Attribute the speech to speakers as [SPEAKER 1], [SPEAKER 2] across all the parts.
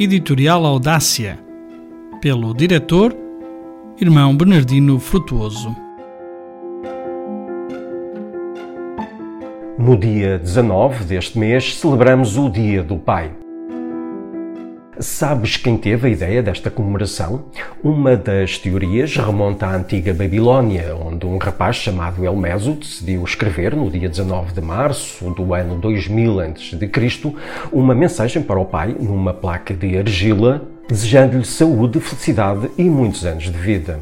[SPEAKER 1] Editorial Audácia, pelo diretor Irmão Bernardino Frutuoso.
[SPEAKER 2] No dia 19 deste mês celebramos o Dia do Pai. Sabes quem teve a ideia desta comemoração? Uma das teorias remonta à antiga Babilónia, onde um rapaz chamado Elmeso decidiu escrever, no dia 19 de março do ano 2000 a.C., uma mensagem para o pai numa placa de argila, desejando-lhe saúde, felicidade e muitos anos de vida.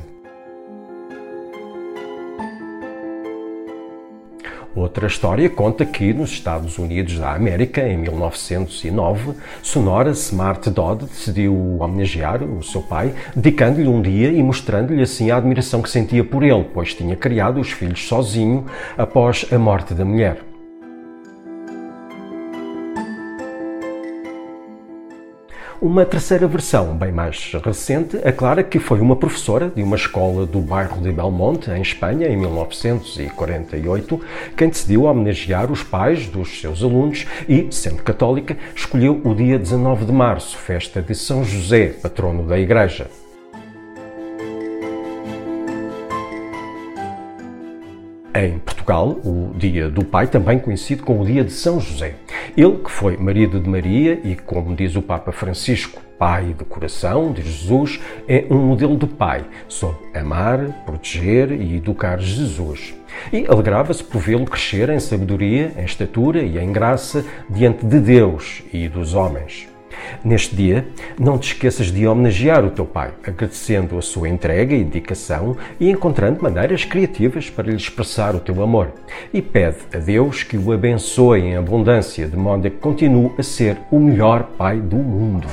[SPEAKER 2] Outra história conta que nos Estados Unidos da América, em 1909, Sonora Smart Dodd decidiu homenagear o seu pai, dedicando-lhe um dia e mostrando-lhe assim a admiração que sentia por ele, pois tinha criado os filhos sozinho após a morte da mulher. Uma terceira versão, bem mais recente, aclara que foi uma professora de uma escola do bairro de Belmonte, em Espanha, em 1948, quem decidiu homenagear os pais dos seus alunos e, sendo católica, escolheu o dia 19 de março, festa de São José, patrono da Igreja. Em Portugal, o Dia do Pai também conhecido como o Dia de São José. Ele que foi marido de Maria e, como diz o Papa Francisco, pai do coração de Jesus, é um modelo de pai, soube amar, proteger e educar Jesus. E alegrava-se por vê-lo crescer em sabedoria, em estatura e em graça diante de Deus e dos homens. Neste dia, não te esqueças de homenagear o teu pai, agradecendo a sua entrega e dedicação e encontrando maneiras criativas para lhe expressar o teu amor. E pede a Deus que o abençoe em abundância, de modo a que continue a ser o melhor pai do mundo.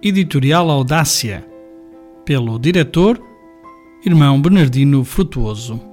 [SPEAKER 1] Editorial Audácia, pelo diretor Irmão Bernardino Frutuoso.